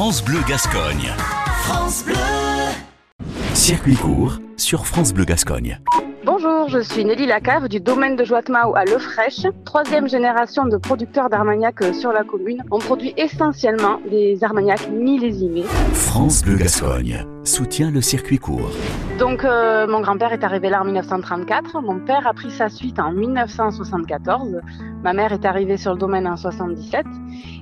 France Bleu Gascogne. France Bleu. Circuit court sur France Bleu Gascogne. Bonjour, je suis Nelly Lacave du domaine de Joatmao à Le Fraîche, troisième génération de producteurs d'armagnac euh, sur la commune. On produit essentiellement des armagnacs millésimés. France Bleu Gascogne soutient le circuit court. Donc euh, mon grand-père est arrivé là en 1934, mon père a pris sa suite en 1974, ma mère est arrivée sur le domaine en 77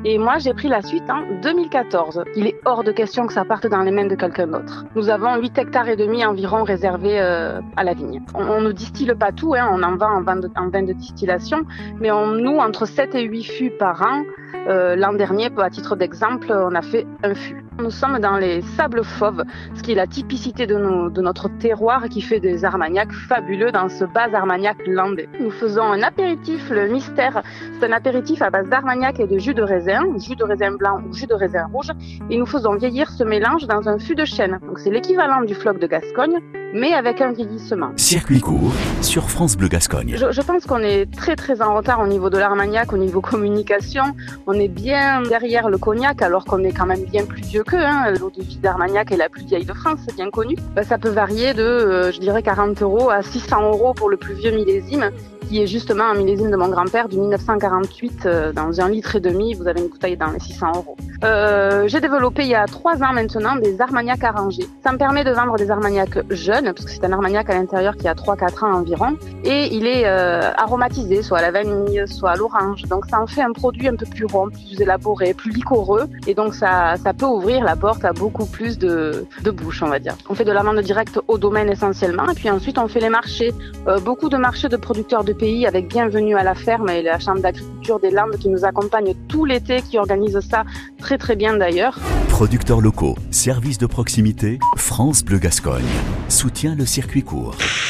et moi j'ai pris la suite en 2014. Il est hors de question que ça parte dans les mains de quelqu'un d'autre. Nous avons 8 hectares et demi environ réservés euh, à la vigne. On, ne distille pas tout, hein, on en vend en vin de, distillation, mais on noue entre 7 et 8 fûts par an. Euh, L'an dernier, à titre d'exemple, on a fait un fût. Nous sommes dans les sables fauves, ce qui est la typicité de, notre terroir qui fait des armagnacs fabuleux dans ce bas armagnac landais. Nous faisons un apéritif, le mystère. C'est un apéritif à base d'armagnac et de jus de raisin, jus de raisin blanc ou jus de raisin rouge. Et nous faisons vieillir ce mélange dans un fût de chêne. Donc c'est l'équivalent du floc de Gascogne, mais avec un vieillissement. Circuit court sur France Bleu Gascogne. Je, je pense qu'on est très très en retard au niveau de l'armagnac, au niveau communication. On est bien derrière le cognac alors qu'on est quand même bien plus vieux qu'eux. Hein. L'eau de vie d'armagnac est la plus vieille de France, c'est bien connu. Ben, ça peut varier de, euh, je dirais, 40 euros à 600 euros pour le plus vieux millésime qui est justement un millésime de mon grand-père du 1948 euh, dans un litre et demi. Vous avez une bouteille dans les 600 euros. Euh, J'ai développé il y a trois ans maintenant des armagnacs arrangés. Ça me permet de vendre des armagnacs jeunes parce que c'est un armagnac à l'intérieur qui a 3-4 ans environ et il est euh, aromatisé soit à la vanille, soit à l'orange. Donc ça en fait un produit un peu plus rond, plus élaboré, plus liquoreux et donc ça, ça peut ouvrir la porte à beaucoup plus de, de bouches, on va dire. On fait de la vente directe au domaine essentiellement et puis ensuite on fait les marchés, beaucoup de marchés de producteurs de pays avec Bienvenue à la ferme et la Chambre d'agriculture des Landes qui nous accompagne tout l'été, qui organise ça très très bien d'ailleurs. Producteurs locaux, services de proximité, France Bleu Gascogne soutient le circuit court.